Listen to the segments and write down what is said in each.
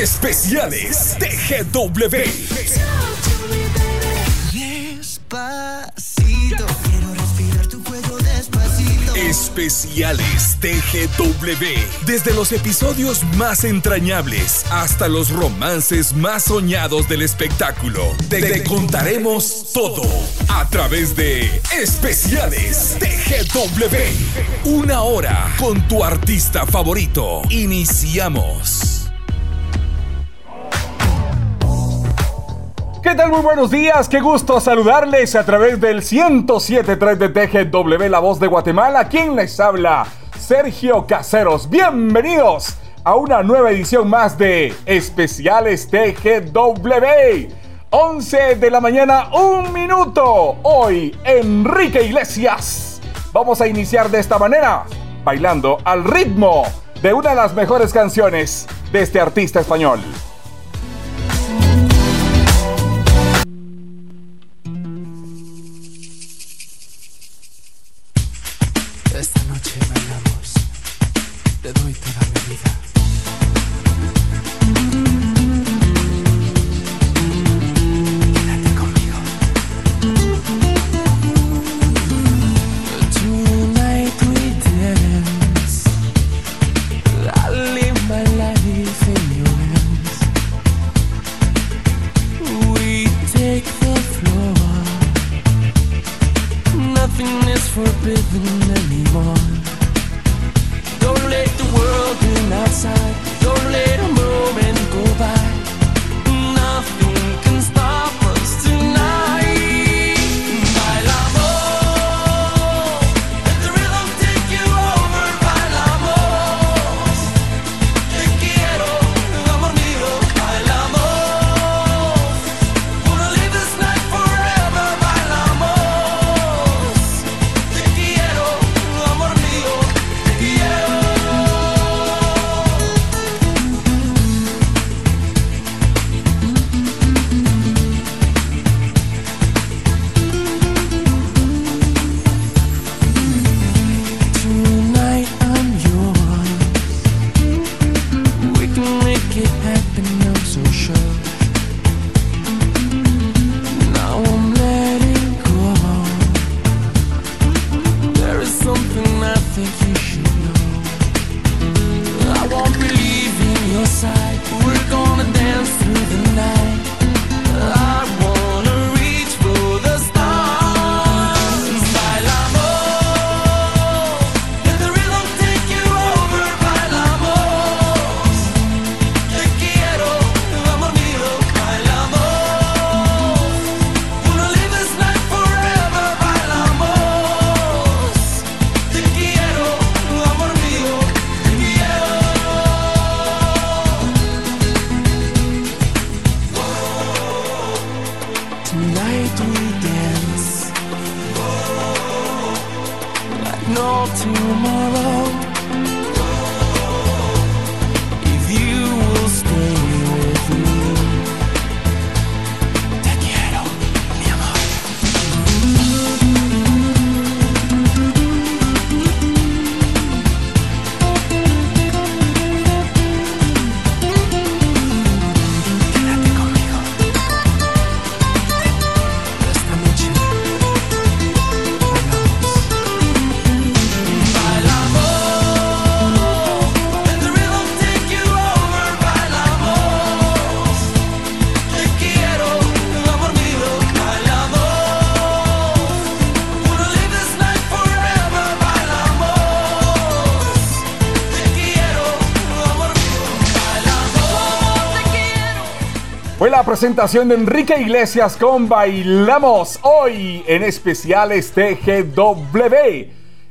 Especiales TGW. Despacito, quiero respirar tu cuello despacito. Especiales TGW. Desde los episodios más entrañables hasta los romances más soñados del espectáculo. Te, te contaremos todo a través de Especiales TGW. Una hora con tu artista favorito. Iniciamos. ¿Qué tal? Muy buenos días, qué gusto saludarles a través del 107.3 de TGW, la voz de Guatemala. ¿Quién les habla? Sergio Caseros. Bienvenidos a una nueva edición más de Especiales TGW. 11 de la mañana, un minuto. Hoy, Enrique Iglesias. Vamos a iniciar de esta manera, bailando al ritmo de una de las mejores canciones de este artista español. night we dance, like no tomorrow. Presentación de Enrique Iglesias con Bailamos hoy en especiales TGW.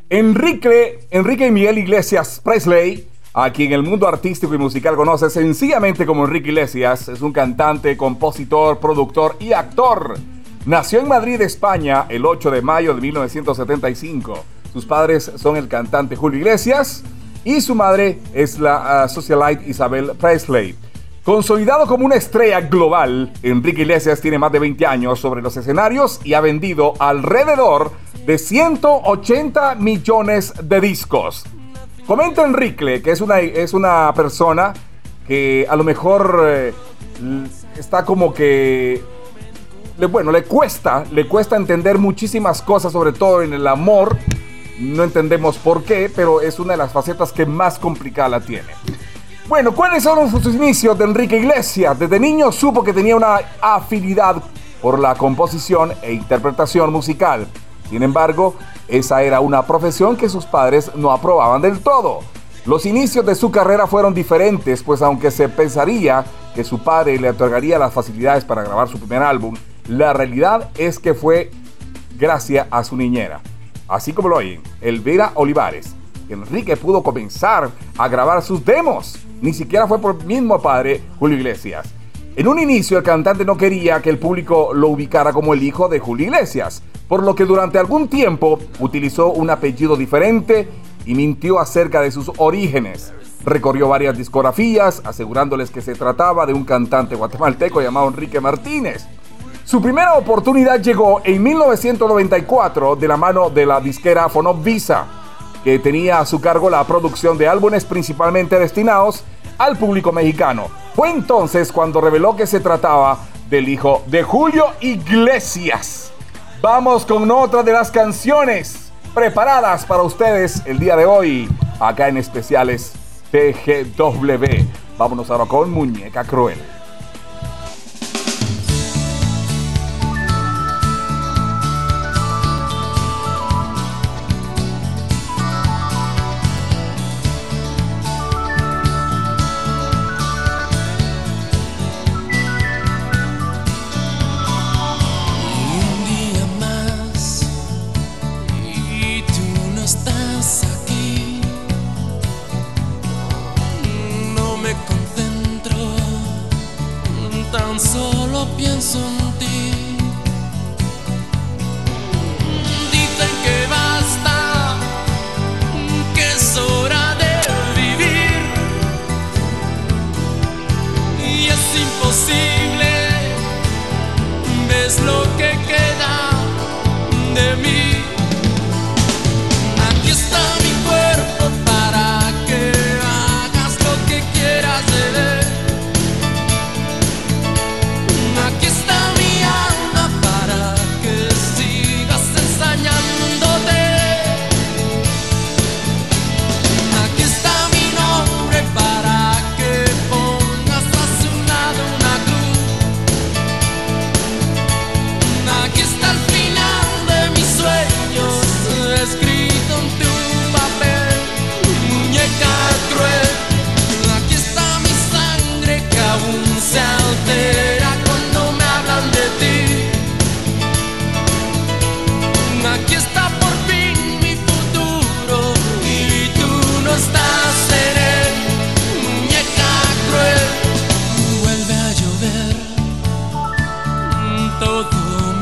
Enrique, Enrique y Miguel Iglesias Presley, a quien el mundo artístico y musical conoce sencillamente como Enrique Iglesias, es un cantante, compositor, productor y actor. Nació en Madrid, España, el 8 de mayo de 1975. Sus padres son el cantante Julio Iglesias y su madre es la uh, socialite Isabel Presley. Consolidado como una estrella global, Enrique Iglesias tiene más de 20 años sobre los escenarios y ha vendido alrededor de 180 millones de discos. Comenta Enrique que es una, es una persona que a lo mejor eh, está como que le, bueno, le cuesta, le cuesta entender muchísimas cosas, sobre todo en el amor. No entendemos por qué, pero es una de las facetas que más complicada la tiene. Bueno, ¿cuáles son sus inicios de Enrique Iglesias? Desde niño supo que tenía una afinidad por la composición e interpretación musical. Sin embargo, esa era una profesión que sus padres no aprobaban del todo. Los inicios de su carrera fueron diferentes, pues aunque se pensaría que su padre le otorgaría las facilidades para grabar su primer álbum, la realidad es que fue gracias a su niñera. Así como lo oyen, Elvira Olivares. Enrique pudo comenzar a grabar sus demos. Ni siquiera fue por el mismo padre, Julio Iglesias. En un inicio el cantante no quería que el público lo ubicara como el hijo de Julio Iglesias, por lo que durante algún tiempo utilizó un apellido diferente y mintió acerca de sus orígenes. Recorrió varias discografías asegurándoles que se trataba de un cantante guatemalteco llamado Enrique Martínez. Su primera oportunidad llegó en 1994 de la mano de la disquera Fonovisa, que tenía a su cargo la producción de álbumes principalmente destinados al público mexicano. Fue entonces cuando reveló que se trataba del hijo de Julio Iglesias. Vamos con otra de las canciones preparadas para ustedes el día de hoy, acá en especiales TGW. Vámonos ahora con Muñeca Cruel.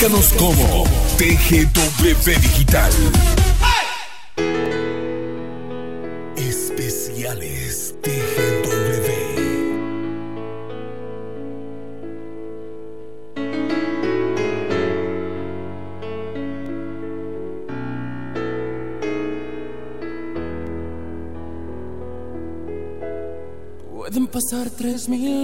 Búscanos como TGW Digital. Especiales TGW. Pueden pasar tres mil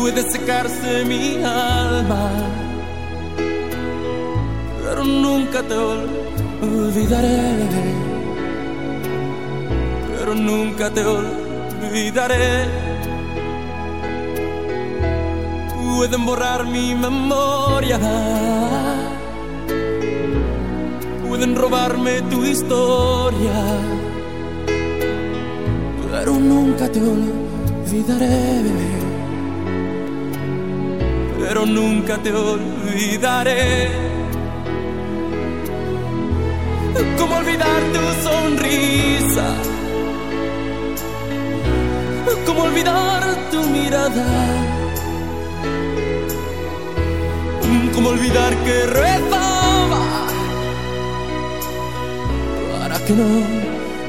Puede secarse mi alma pero nunca te olvidaré. Pero nunca te olvidaré. Pueden borrar mi memoria. Pueden robarme tu historia. Pero nunca te olvidaré. Pero nunca te olvidaré. ¿Cómo olvidar tu sonrisa? ¿Cómo olvidar tu mirada? ¿Cómo olvidar que rezaba para que no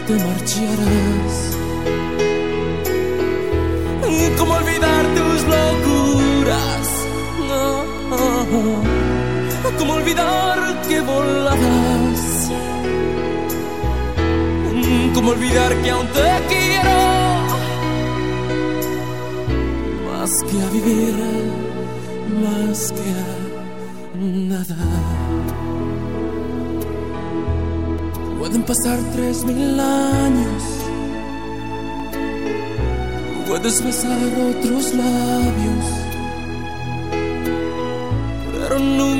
te marcharas? ¿Cómo olvidar ¿Cómo olvidar que volabas? ¿Cómo olvidar que aún te quiero? Más que a vivir, más que a nada. Pueden pasar tres mil años. Puedes besar otros labios.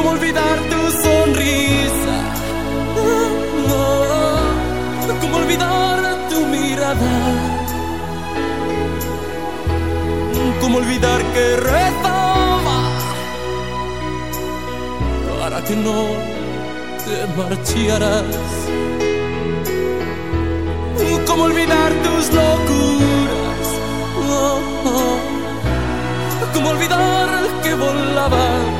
¿Cómo olvidar tu sonrisa? ¿Cómo olvidar tu mirada? ¿Cómo olvidar que rezaba para que no te marcharas? ¿Cómo olvidar tus locuras? ¿Cómo olvidar que volabas?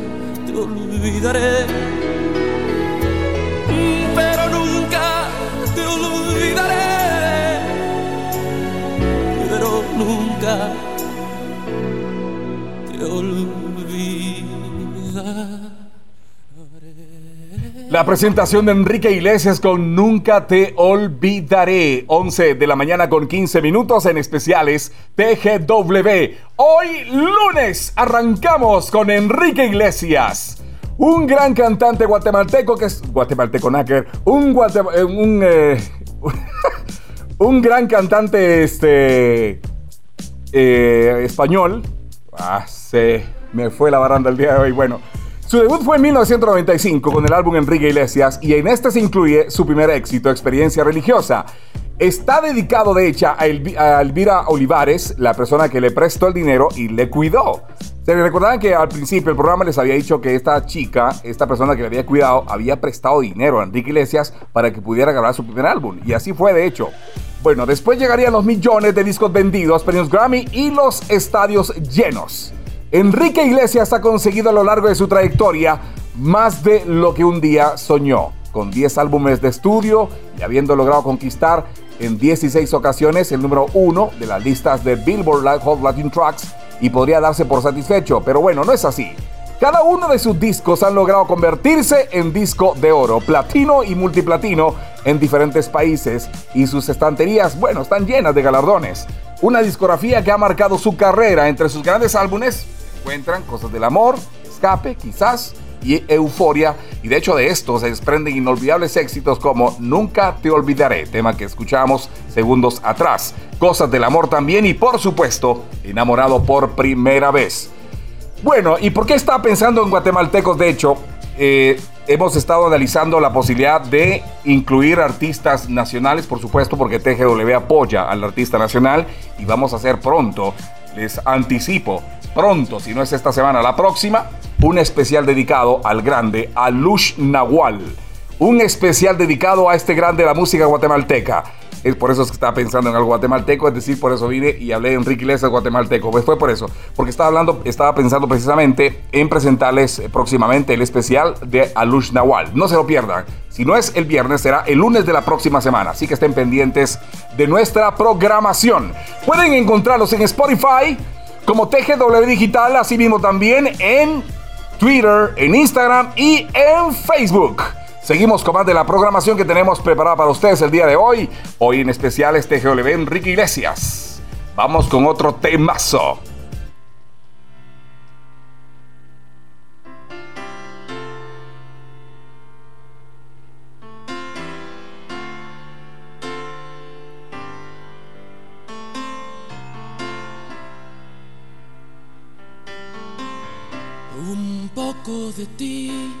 olvidaré. Pero nunca te olvidaré. Pero nunca te olvidaré. La presentación de Enrique Iglesias con Nunca te olvidaré. 11 de la mañana con 15 minutos en especiales TGW. Hoy lunes arrancamos con Enrique Iglesias. Un gran cantante guatemalteco que es guatemalteco un eh, un eh, un gran cantante este eh, español. Ah, se me fue la baranda el día de hoy. Bueno, su debut fue en 1995 con el álbum Enrique Iglesias y en este se incluye su primer éxito, Experiencia Religiosa. Está dedicado de hecho a, Elvi- a Elvira Olivares, la persona que le prestó el dinero y le cuidó. Se recordaban que al principio el programa les había dicho que esta chica, esta persona que le había cuidado, había prestado dinero a Enrique Iglesias para que pudiera grabar su primer álbum. Y así fue, de hecho. Bueno, después llegarían los millones de discos vendidos, premios Grammy y los estadios llenos. Enrique Iglesias ha conseguido a lo largo de su trayectoria más de lo que un día soñó. Con 10 álbumes de estudio y habiendo logrado conquistar en 16 ocasiones el número 1 de las listas de Billboard Hot Latin Tracks y podría darse por satisfecho, pero bueno, no es así. Cada uno de sus discos han logrado convertirse en disco de oro, platino y multiplatino en diferentes países y sus estanterías, bueno, están llenas de galardones. Una discografía que ha marcado su carrera. Entre sus grandes álbumes encuentran Cosas del Amor, Escape, quizás, y Euforia. Y de hecho de esto se desprenden inolvidables éxitos como Nunca te olvidaré, tema que escuchamos segundos atrás. Cosas del amor también y por supuesto, enamorado por primera vez. Bueno, ¿y por qué estaba pensando en guatemaltecos? De hecho, eh, hemos estado analizando la posibilidad de incluir artistas nacionales, por supuesto, porque TGW apoya al artista nacional y vamos a hacer pronto, les anticipo, pronto, si no es esta semana, la próxima, un especial dedicado al grande Alush Nahual. Un especial dedicado a este grande de la música guatemalteca. Es por eso que estaba pensando en algo guatemalteco, es decir, por eso vine y hablé de Enrique Iglesias guatemalteco. Pues fue por eso, porque estaba hablando, estaba pensando precisamente en presentarles eh, próximamente el especial de Alush Nahual. No se lo pierdan. Si no es el viernes, será el lunes de la próxima semana. Así que estén pendientes de nuestra programación. Pueden encontrarlos en Spotify como TGW Digital, así mismo también en Twitter, en Instagram y en Facebook. Seguimos con más de la programación que tenemos preparada para ustedes el día de hoy. Hoy en especial este GW Enrique Iglesias. Vamos con otro temazo. Un poco de ti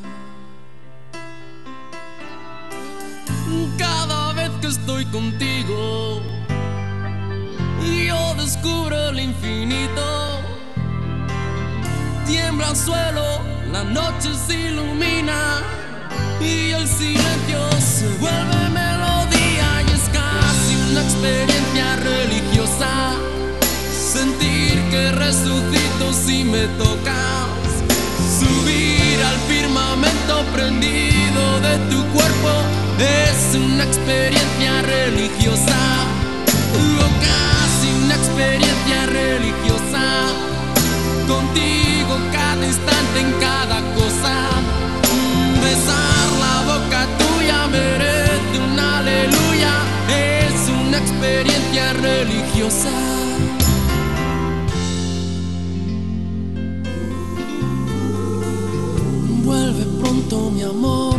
Cada vez que estoy contigo, yo descubro el infinito. Tiembla el suelo, la noche se ilumina y el silencio se vuelve melodía y es casi una experiencia religiosa. Sentir que resucito si me tocas, subir al firmamento prendido de tu cuerpo es una experiencia religiosa, casi una experiencia religiosa. Contigo cada instante en cada cosa, besar la boca tuya merece un aleluya, es una experiencia religiosa. Vuelve pronto mi amor,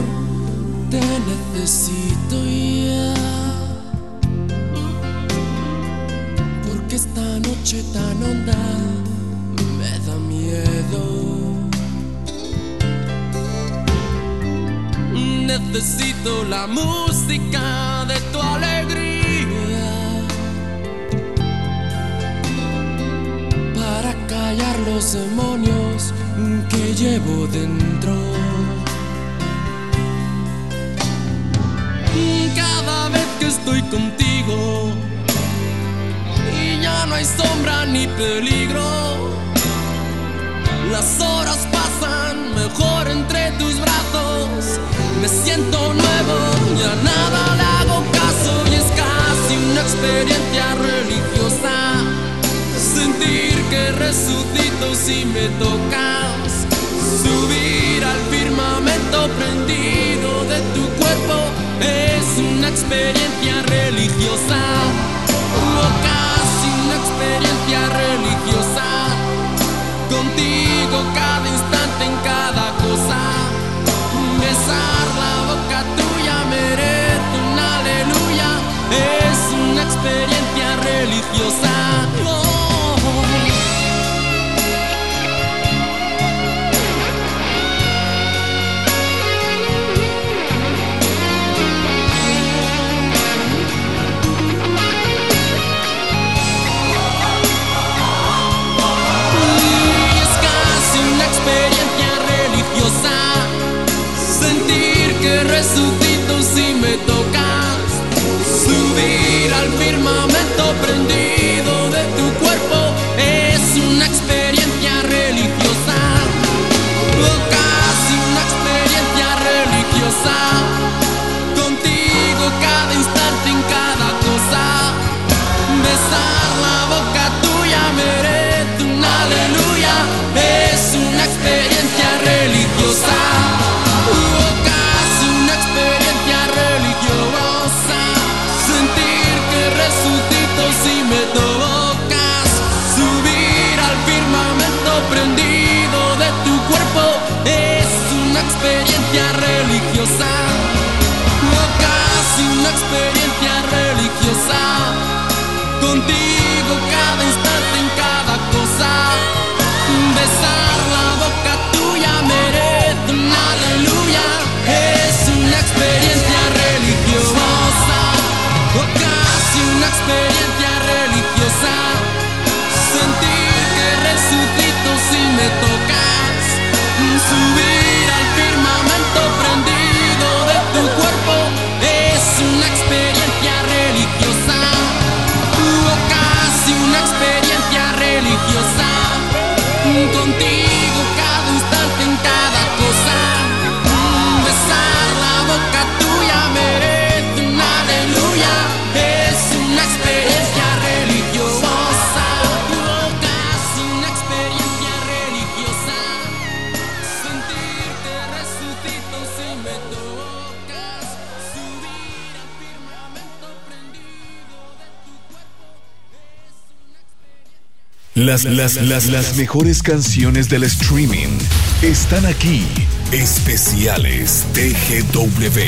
te necesito ya. Porque esta noche tan honda me da miedo. Necesito la música de tu alegría para callar los demonios que llevo dentro. Cada vez que estoy contigo y ya no hay sombra ni peligro, las horas pasan mejor entre tus brazos. Me siento nuevo, ya nada le hago caso y es casi una experiencia religiosa. Sentir que resucito si me tocas. Subir al firmamento prendido de tu cuerpo es una experiencia religiosa, casi una experiencia religiosa. Contigo cada instante en cada cosa. Besar la boca tuya merece un aleluya. Es una experiencia religiosa. las, las, las, las mejores canciones del streaming están aquí. Especiales TGW.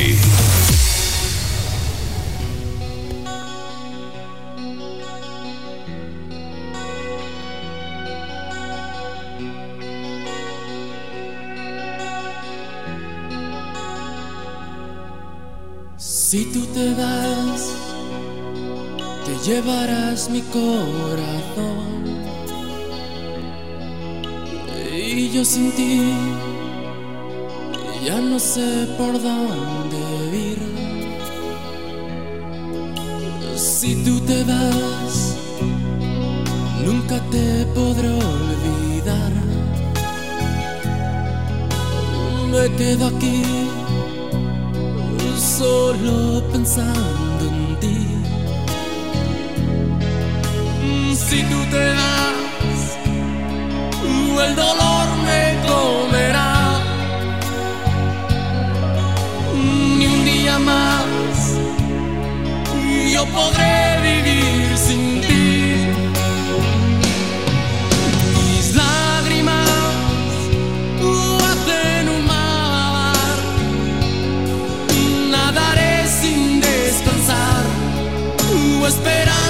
Si tú te vas, te llevarás mi corazón. yo sin ti ya no sé por dónde ir. Si tú te vas, nunca te podré olvidar. Me quedo aquí solo pensando en ti. Si tú te vas, el dolor me comerá. Ni un día más yo podré vivir sin ti. Mis lágrimas hacen un mar. Nadaré sin descansar o esperar.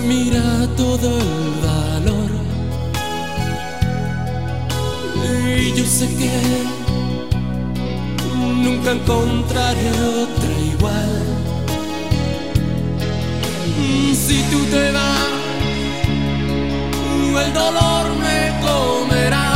mira todo el valor. Y yo sé que nunca encontraré otra igual. Si tú te vas, el dolor me comerá.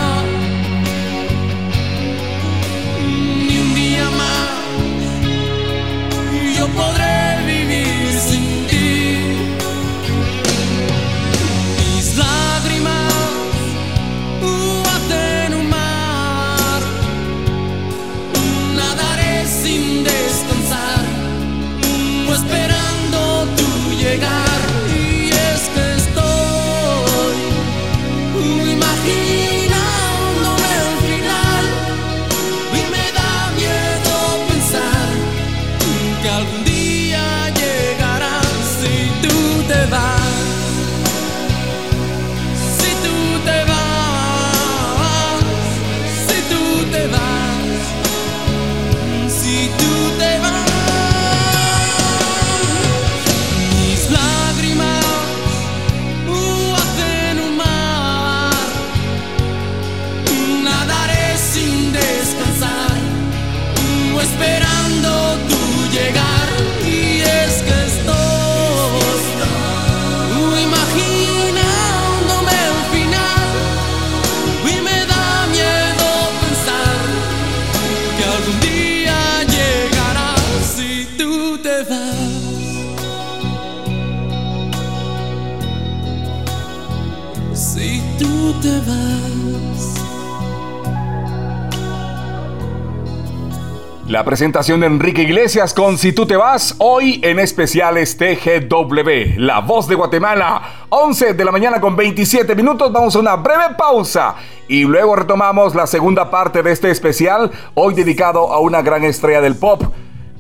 Presentación de Enrique Iglesias con Si tú te vas, hoy en especiales TGW, La Voz de Guatemala, 11 de la mañana con 27 minutos, vamos a una breve pausa y luego retomamos la segunda parte de este especial, hoy dedicado a una gran estrella del pop,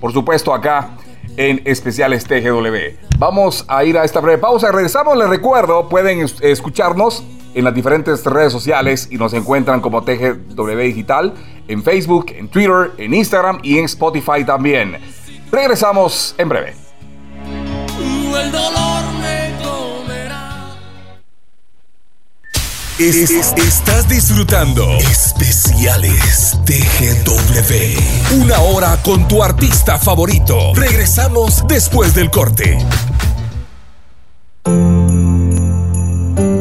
por supuesto acá en especiales TGW. Vamos a ir a esta breve pausa, regresamos, les recuerdo, pueden escucharnos en las diferentes redes sociales y nos encuentran como TGW Digital en Facebook, en Twitter, en Instagram y en Spotify también. Regresamos en breve. El dolor me comerá. estás disfrutando Especiales TGW. Una hora con tu artista favorito. Regresamos después del corte.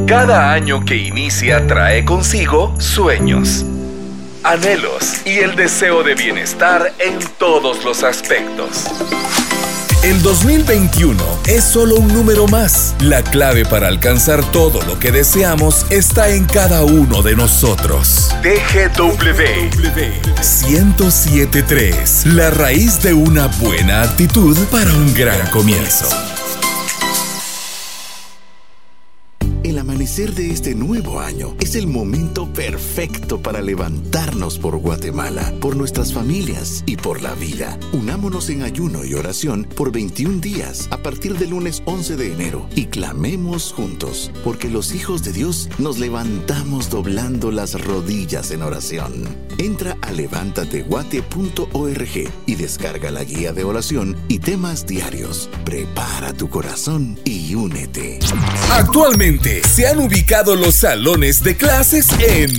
Cada año que inicia trae consigo sueños, anhelos y el deseo de bienestar en todos los aspectos. El 2021 es solo un número más. La clave para alcanzar todo lo que deseamos está en cada uno de nosotros. TGW 1073, la raíz de una buena actitud para un gran comienzo. Amanecer de este nuevo año es el momento perfecto para levantarnos por Guatemala, por nuestras familias y por la vida. Unámonos en ayuno y oración por 21 días a partir del lunes 11 de enero y clamemos juntos, porque los hijos de Dios nos levantamos doblando las rodillas en oración. Entra a levántateguate.org y descarga la guía de oración y temas diarios. Prepara tu corazón y únete. Actualmente se han ubicado los salones de clases en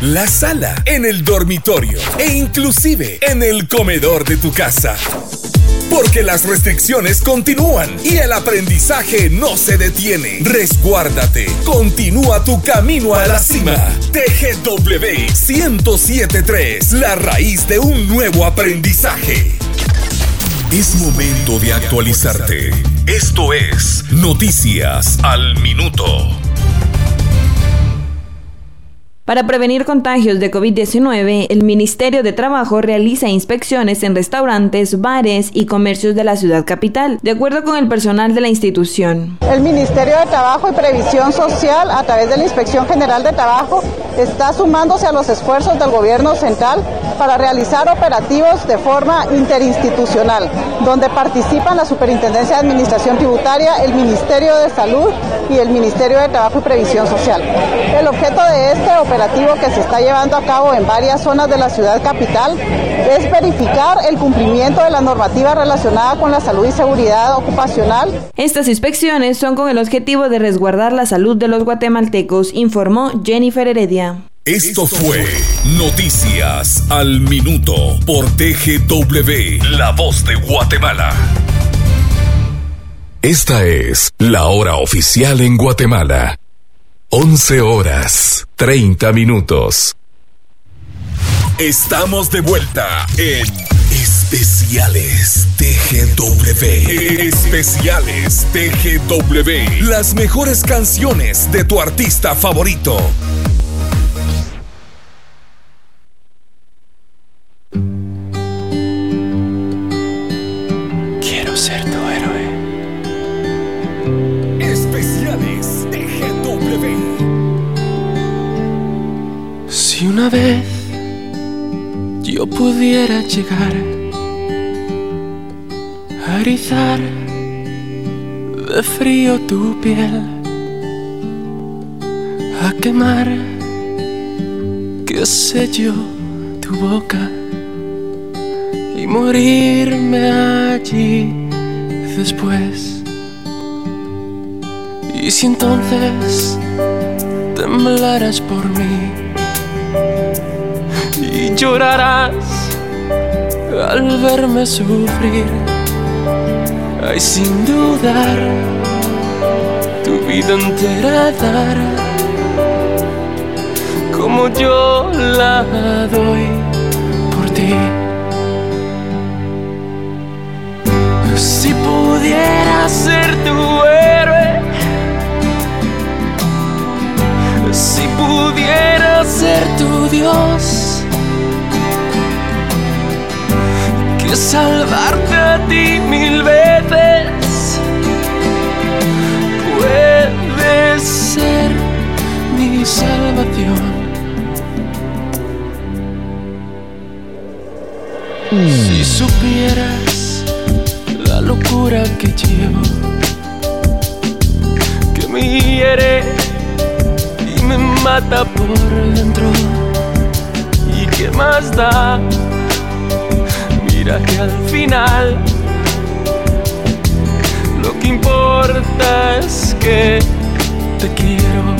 la sala, en el dormitorio e inclusive en el comedor de tu casa. Porque las restricciones continúan y el aprendizaje no se detiene. Resguárdate. Continúa tu camino a la cima. TGW 1073, la raíz de un nuevo aprendizaje. Es momento de actualizarte. Esto es Noticias al Minuto. Para prevenir contagios de COVID-19, el Ministerio de Trabajo realiza inspecciones en restaurantes, bares y comercios de la ciudad capital, de acuerdo con el personal de la institución. El Ministerio de Trabajo y Previsión Social, a través de la Inspección General de Trabajo, está sumándose a los esfuerzos del gobierno central para realizar operativos de forma interinstitucional, donde participan la Superintendencia de Administración Tributaria, el Ministerio de Salud y el Ministerio de Trabajo y Previsión Social. El objeto de este operativo que se está llevando a cabo en varias zonas de la ciudad capital es verificar el cumplimiento de la normativa relacionada con la salud y seguridad ocupacional. Estas inspecciones son con el objetivo de resguardar la salud de los guatemaltecos, informó Jennifer Heredia. Esto fue Noticias al Minuto por TGW, La Voz de Guatemala. Esta es la hora oficial en Guatemala. 11 horas 30 minutos. Estamos de vuelta en Especiales TGW. Especiales TGW. Las mejores canciones de tu artista favorito. Si una vez yo pudiera llegar a erizar de frío tu piel, a quemar, qué sé yo, tu boca y morirme allí después. Y si entonces temblarás por mí llorarás al verme sufrir, ay sin dudar, tu vida entera dar como yo la doy por ti. Si pudiera ser tu héroe, si pudiera ser tu Dios, salvarte a ti mil veces. Puedes ser mi salvación. Si supieras la locura que llevo, que me hiere y me mata por dentro, ¿y qué más da? Que al final lo que importa es que te quiero.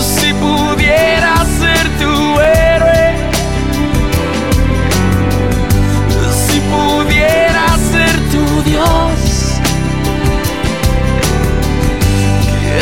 Si pudiera ser tu héroe, si pudiera ser tu Dios, que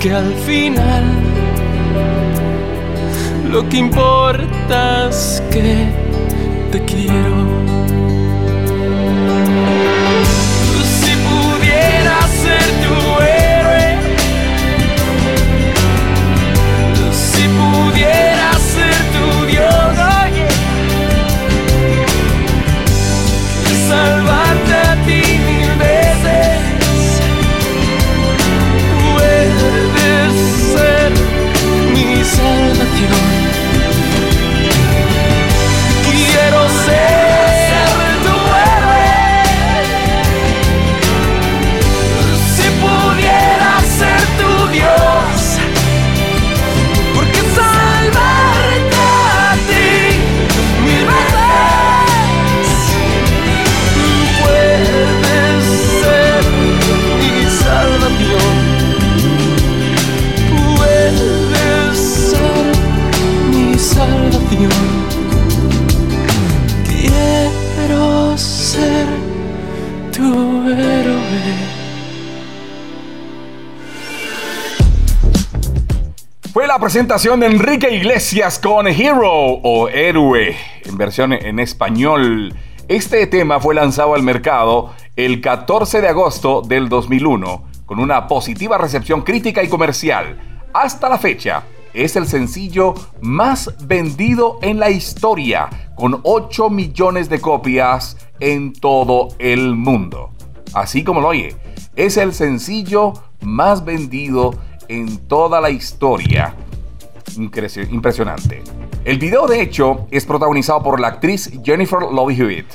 que al final lo que importa es que te quiero. Presentación de Enrique Iglesias con Hero o Héroe en versión en español. Este tema fue lanzado al mercado el 14 de agosto del 2001 con una positiva recepción crítica y comercial. Hasta la fecha es el sencillo más vendido en la historia con 8 millones de copias en todo el mundo. Así como lo oye, es el sencillo más vendido en toda la historia. Impresionante. El video, de hecho, es protagonizado por la actriz Jennifer Love Hewitt.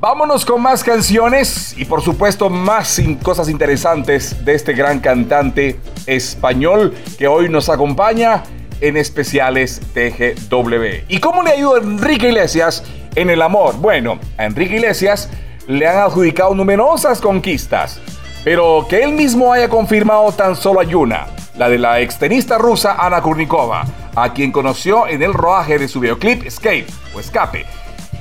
Vámonos con más canciones y por supuesto más cosas interesantes de este gran cantante español que hoy nos acompaña en especiales TGW. ¿Y cómo le ayuda Enrique Iglesias en el amor? Bueno, a Enrique Iglesias le han adjudicado numerosas conquistas, pero que él mismo haya confirmado tan solo hay una, la de la extenista rusa Ana Kurnikova, a quien conoció en el rodaje de su videoclip Escape o Escape,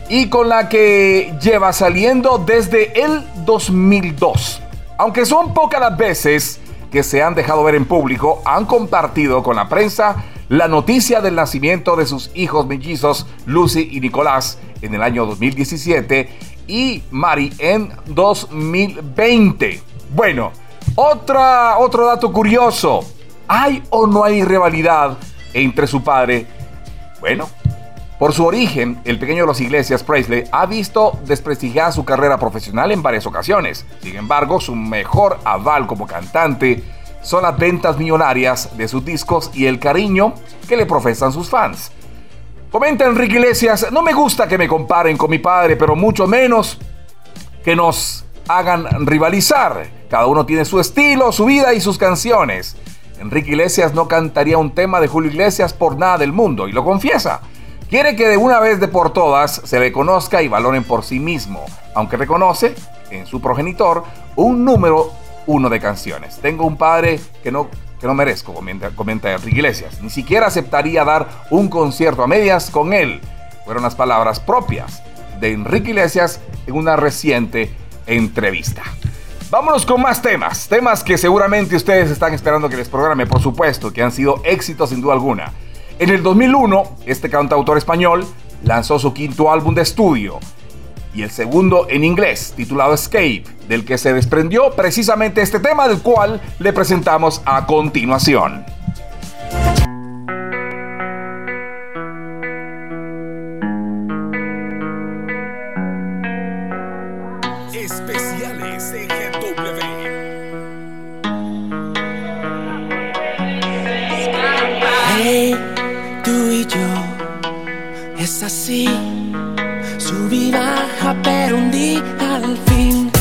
y con la que lleva saliendo desde el 2002. Aunque son pocas las veces que se han dejado ver en público, han compartido con la prensa la noticia del nacimiento de sus hijos mellizos Lucy y Nicolás en el año 2017 y Mari en 2020. Bueno, otra, otro dato curioso. ¿Hay o no hay rivalidad entre su padre? Bueno, por su origen, el pequeño de los Iglesias Presley ha visto desprestigiada su carrera profesional en varias ocasiones. Sin embargo, su mejor aval como cantante son las ventas millonarias de sus discos y el cariño que le profesan sus fans. Comenta Enrique Iglesias, no me gusta que me comparen con mi padre, pero mucho menos que nos hagan rivalizar. Cada uno tiene su estilo, su vida y sus canciones. Enrique Iglesias no cantaría un tema de Julio Iglesias por nada del mundo y lo confiesa. Quiere que de una vez de por todas se le conozca y valoren por sí mismo, aunque reconoce en su progenitor un número uno de canciones. Tengo un padre que no, que no merezco, comenta, comenta Enrique Iglesias. Ni siquiera aceptaría dar un concierto a medias con él. Fueron las palabras propias de Enrique Iglesias en una reciente entrevista. Vámonos con más temas, temas que seguramente ustedes están esperando que les programe, por supuesto, que han sido éxitos sin duda alguna. En el 2001, este cantautor español lanzó su quinto álbum de estudio y el segundo en inglés, titulado Escape, del que se desprendió precisamente este tema del cual le presentamos a continuación. Es así. Sub y baja, pero un día al fin,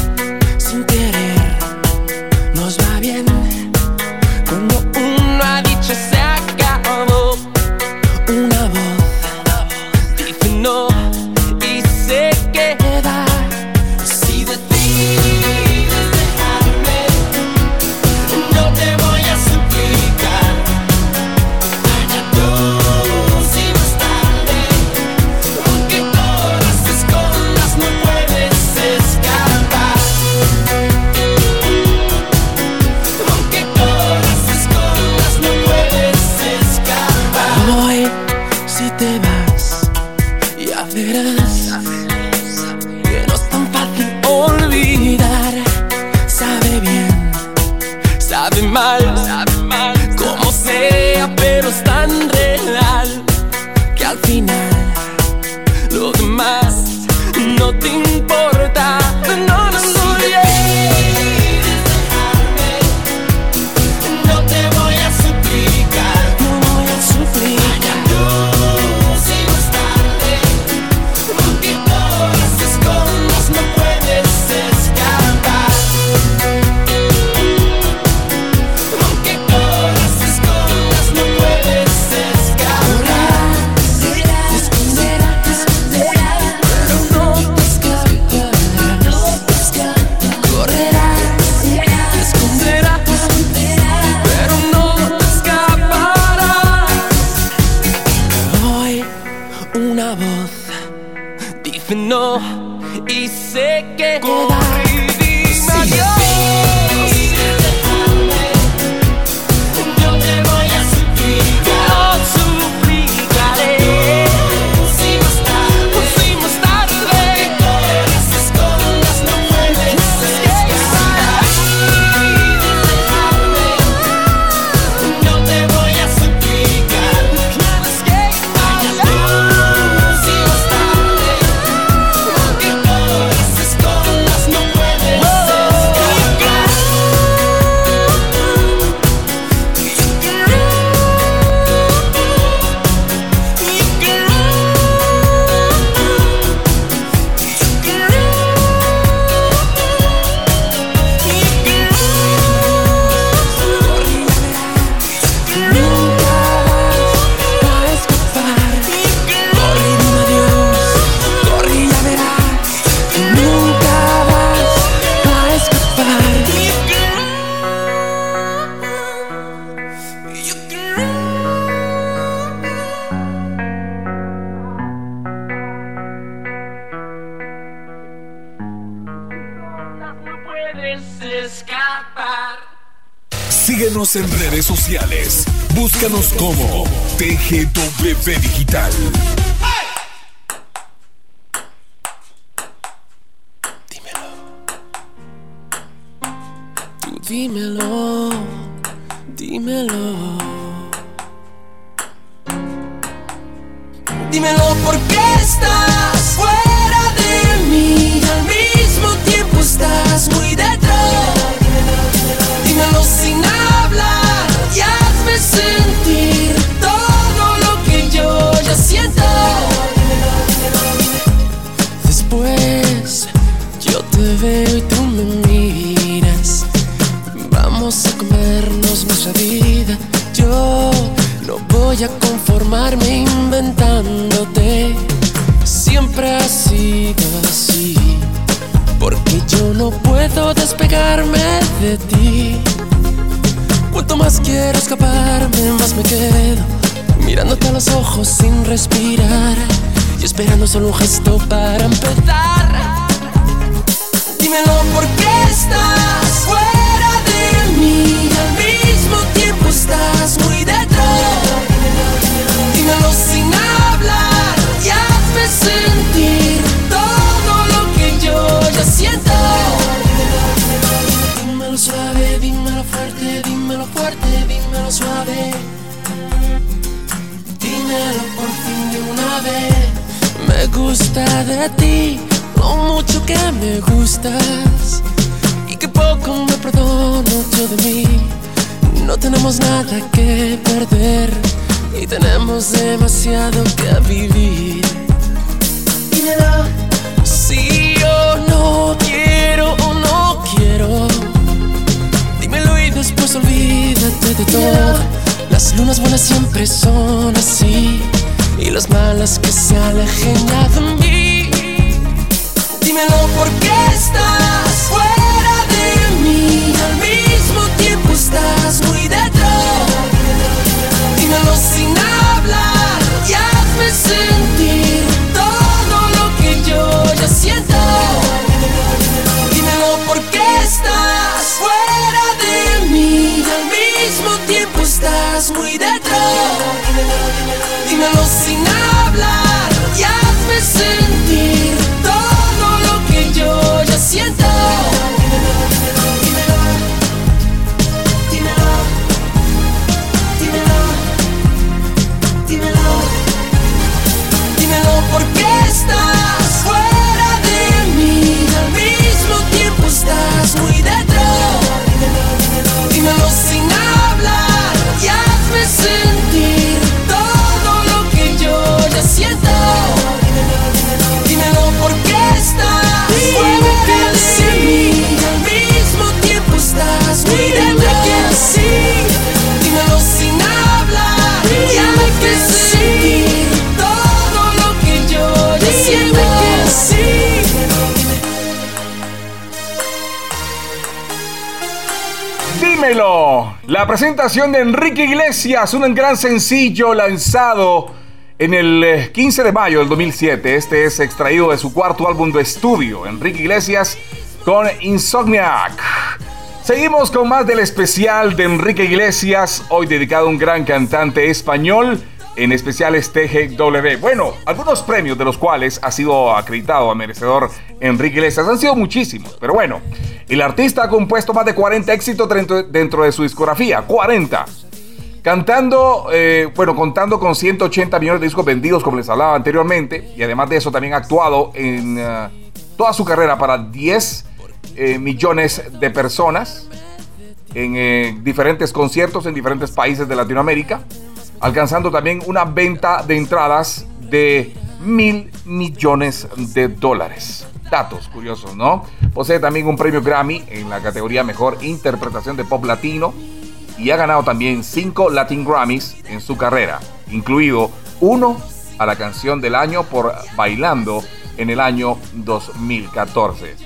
know dímelo, dímelo. Dímelo por qué estás quiero escaparme, más me quedo mirándote a los ojos sin respirar y esperando solo un gesto para empezar. Dímelo por qué estás fuera de mí y al mismo tiempo estás muy dentro. Dímelo sin hablar y hazme sentir gusta de ti lo mucho que me gustas y que poco me perdono yo de mí. No tenemos nada que perder y tenemos demasiado que vivir. Dímelo si yo no quiero o no quiero. Dímelo y después olvídate de todo. Las lunas buenas siempre son así y las malas que se alejen de mí. Dímelo por qué estás La presentación de Enrique Iglesias, un gran sencillo lanzado en el eh, 15 de mayo del 2007. Este es extraído de su cuarto álbum de estudio, Enrique Iglesias con Insomniac. Seguimos con más del especial de Enrique Iglesias, hoy dedicado a un gran cantante español, en especiales TGW. Bueno, algunos premios de los cuales ha sido acreditado a merecedor Enrique Iglesias han sido muchísimos, pero bueno, el artista ha compuesto más de 40 éxitos dentro, dentro de su discografía, 40. Cantando, eh, bueno, contando con 180 millones de discos vendidos, como les hablaba anteriormente, y además de eso también ha actuado en eh, toda su carrera para 10 eh, millones de personas en eh, diferentes conciertos en diferentes países de Latinoamérica, alcanzando también una venta de entradas de mil millones de dólares. Datos curiosos, ¿no? Posee también un premio Grammy en la categoría Mejor Interpretación de Pop Latino y ha ganado también cinco Latin Grammys en su carrera, incluido uno a la canción del año por Bailando en el año 2014.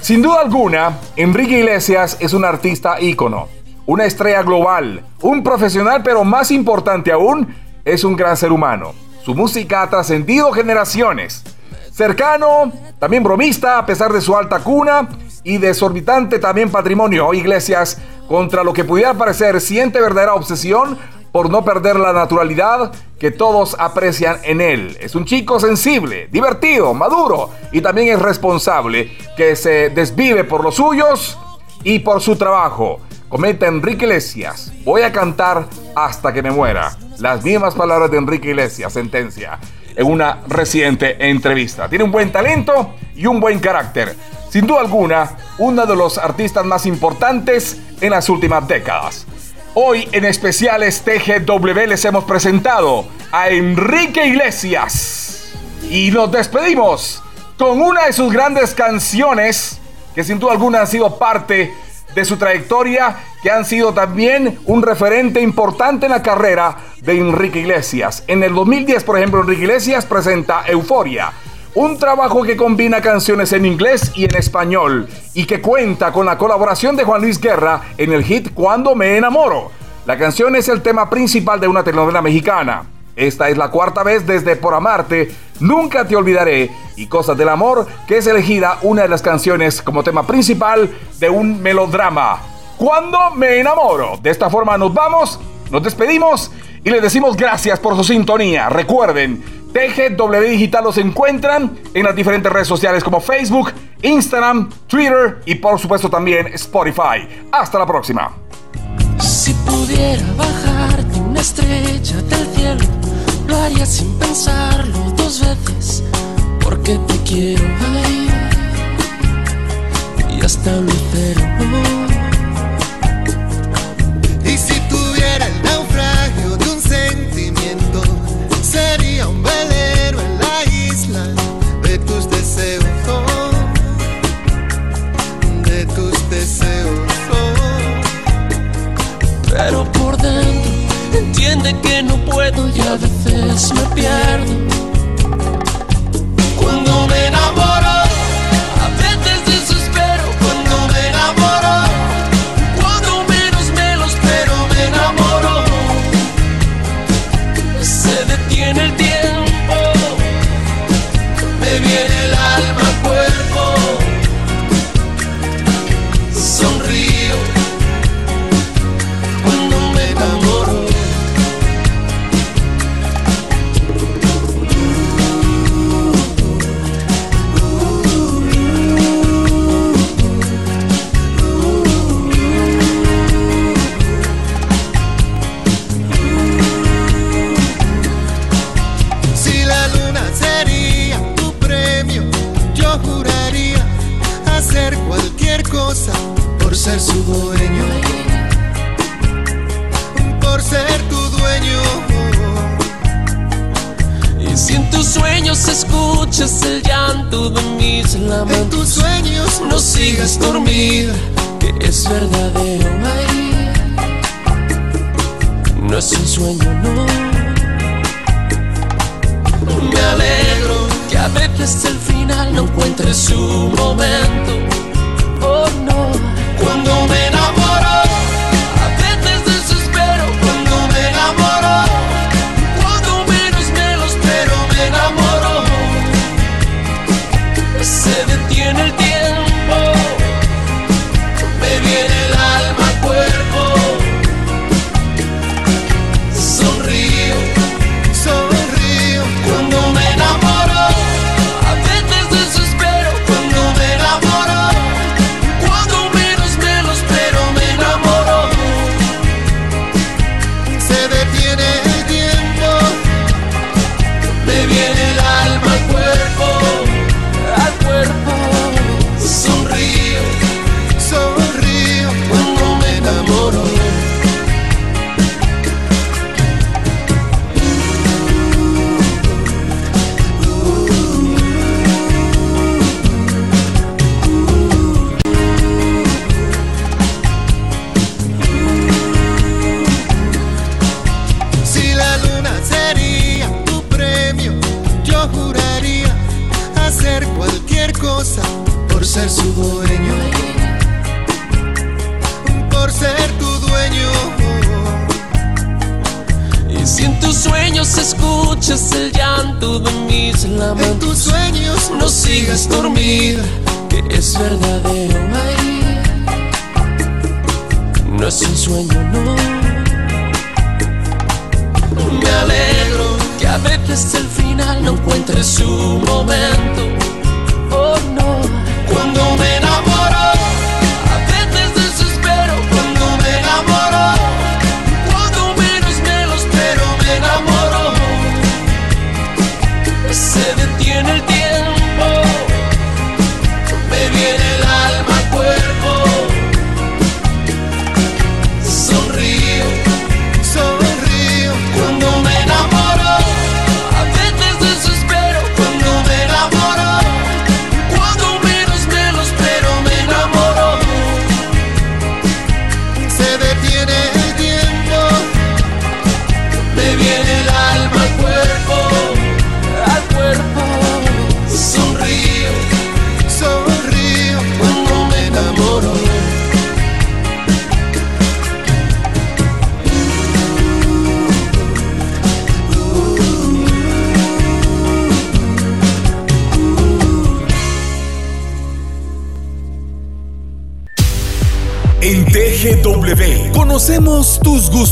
Sin duda alguna, Enrique Iglesias es un artista ícono, una estrella global, un profesional, pero más importante aún, es un gran ser humano. Su música ha trascendido generaciones. Cercano, también bromista a pesar de su alta cuna y desorbitante también patrimonio. Iglesias, contra lo que pudiera parecer, siente verdadera obsesión por no perder la naturalidad que todos aprecian en él. Es un chico sensible, divertido, maduro y también es responsable que se desvive por los suyos y por su trabajo. Comenta Enrique Iglesias, voy a cantar hasta que me muera. Las mismas palabras de Enrique Iglesias, sentencia, en una reciente entrevista. Tiene un buen talento y un buen carácter. Sin duda alguna, uno de los artistas más importantes en las últimas décadas. Hoy en especiales TGW les hemos presentado a Enrique Iglesias. Y nos despedimos con una de sus grandes canciones que sin duda alguna han sido parte de de su trayectoria que han sido también un referente importante en la carrera de Enrique Iglesias. En el 2010, por ejemplo, Enrique Iglesias presenta Euforia. Un trabajo que combina canciones en inglés y en español y que cuenta con la colaboración de Juan Luis Guerra en el hit Cuando me enamoro. La canción es el tema principal de una telenovela mexicana. Esta es la cuarta vez desde Por Amarte, Nunca Te Olvidaré y Cosas del Amor, que es elegida una de las canciones como tema principal de un melodrama. Cuando me enamoro. De esta forma nos vamos, nos despedimos y les decimos gracias por su sintonía. Recuerden, TGW Digital los encuentran en las diferentes redes sociales como Facebook, Instagram, Twitter y por supuesto también Spotify. Hasta la próxima. Si pudiera una estrella del cielo, lo haría sin pensarlo dos veces, porque te quiero ahí y hasta mi cero.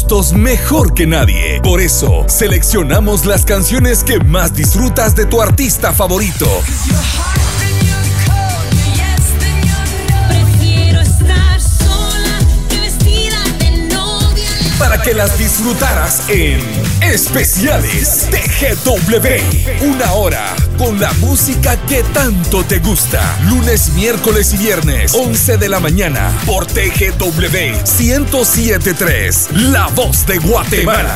Gustos mejor que nadie. Por eso, seleccionamos las canciones que más disfrutas de tu artista favorito. Para que las disfrutaras en Especiales TGW. Una hora con la música que tanto te gusta. Lunes, miércoles y viernes, 11 de la mañana, por TGW 1073. La voz de Guatemala.